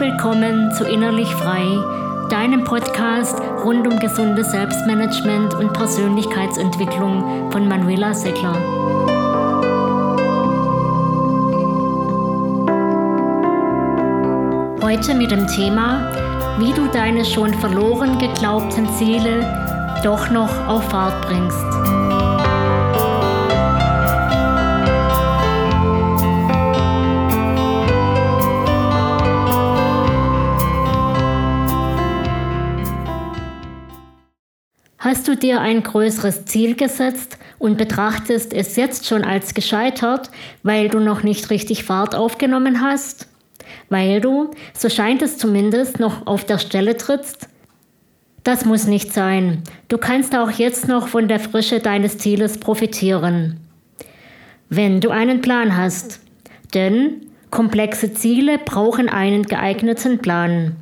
Willkommen zu Innerlich Frei, deinem Podcast rund um gesundes Selbstmanagement und Persönlichkeitsentwicklung von Manuela Seckler. Heute mit dem Thema, wie du deine schon verloren geglaubten Ziele doch noch auf Fahrt bringst. Hast du dir ein größeres Ziel gesetzt und betrachtest es jetzt schon als gescheitert, weil du noch nicht richtig Fahrt aufgenommen hast? Weil du, so scheint es zumindest, noch auf der Stelle trittst? Das muss nicht sein. Du kannst auch jetzt noch von der Frische deines Zieles profitieren. Wenn du einen Plan hast. Denn komplexe Ziele brauchen einen geeigneten Plan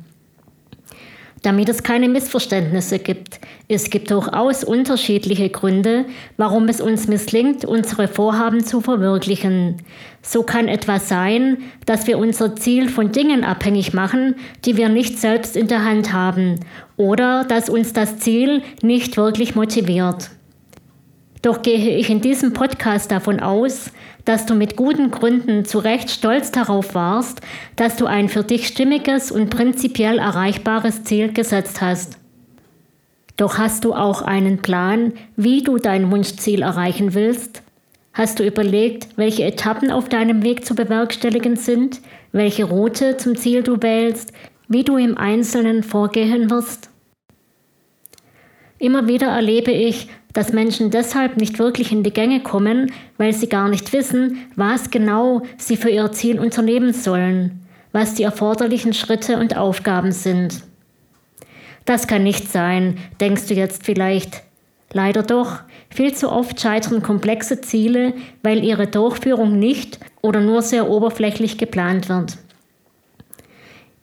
damit es keine Missverständnisse gibt. Es gibt durchaus unterschiedliche Gründe, warum es uns misslingt, unsere Vorhaben zu verwirklichen. So kann etwas sein, dass wir unser Ziel von Dingen abhängig machen, die wir nicht selbst in der Hand haben, oder dass uns das Ziel nicht wirklich motiviert. Doch gehe ich in diesem Podcast davon aus, dass du mit guten Gründen zu Recht stolz darauf warst, dass du ein für dich stimmiges und prinzipiell erreichbares Ziel gesetzt hast. Doch hast du auch einen Plan, wie du dein Wunschziel erreichen willst? Hast du überlegt, welche Etappen auf deinem Weg zu bewerkstelligen sind, welche Route zum Ziel du wählst, wie du im Einzelnen vorgehen wirst? Immer wieder erlebe ich, dass Menschen deshalb nicht wirklich in die Gänge kommen, weil sie gar nicht wissen, was genau sie für ihr Ziel unternehmen sollen, was die erforderlichen Schritte und Aufgaben sind. Das kann nicht sein, denkst du jetzt vielleicht. Leider doch, viel zu oft scheitern komplexe Ziele, weil ihre Durchführung nicht oder nur sehr oberflächlich geplant wird.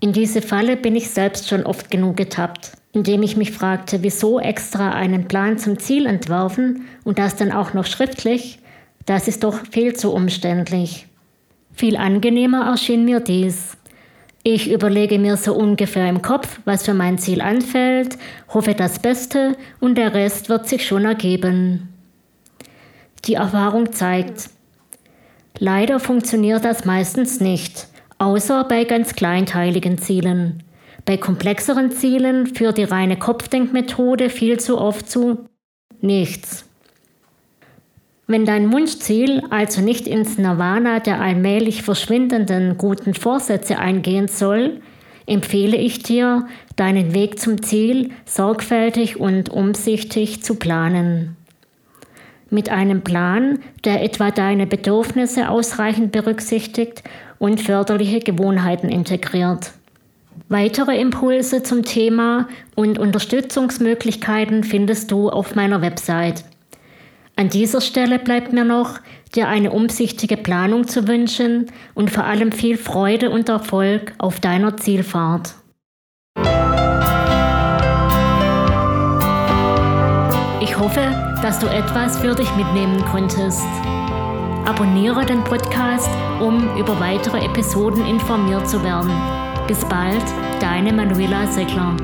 In diese Falle bin ich selbst schon oft genug getappt indem ich mich fragte, wieso extra einen Plan zum Ziel entwerfen und das dann auch noch schriftlich, das ist doch viel zu umständlich. Viel angenehmer erschien mir dies. Ich überlege mir so ungefähr im Kopf, was für mein Ziel anfällt, hoffe das Beste und der Rest wird sich schon ergeben. Die Erfahrung zeigt, leider funktioniert das meistens nicht, außer bei ganz kleinteiligen Zielen. Bei komplexeren Zielen führt die reine Kopfdenkmethode viel zu oft zu nichts. Wenn dein Wunschziel also nicht ins Nirvana der allmählich verschwindenden guten Vorsätze eingehen soll, empfehle ich dir, deinen Weg zum Ziel sorgfältig und umsichtig zu planen. Mit einem Plan, der etwa deine Bedürfnisse ausreichend berücksichtigt und förderliche Gewohnheiten integriert. Weitere Impulse zum Thema und Unterstützungsmöglichkeiten findest du auf meiner Website. An dieser Stelle bleibt mir noch, dir eine umsichtige Planung zu wünschen und vor allem viel Freude und Erfolg auf deiner Zielfahrt. Ich hoffe, dass du etwas für dich mitnehmen konntest. Abonniere den Podcast, um über weitere Episoden informiert zu werden. Bis bald, deine Manuela Seckler.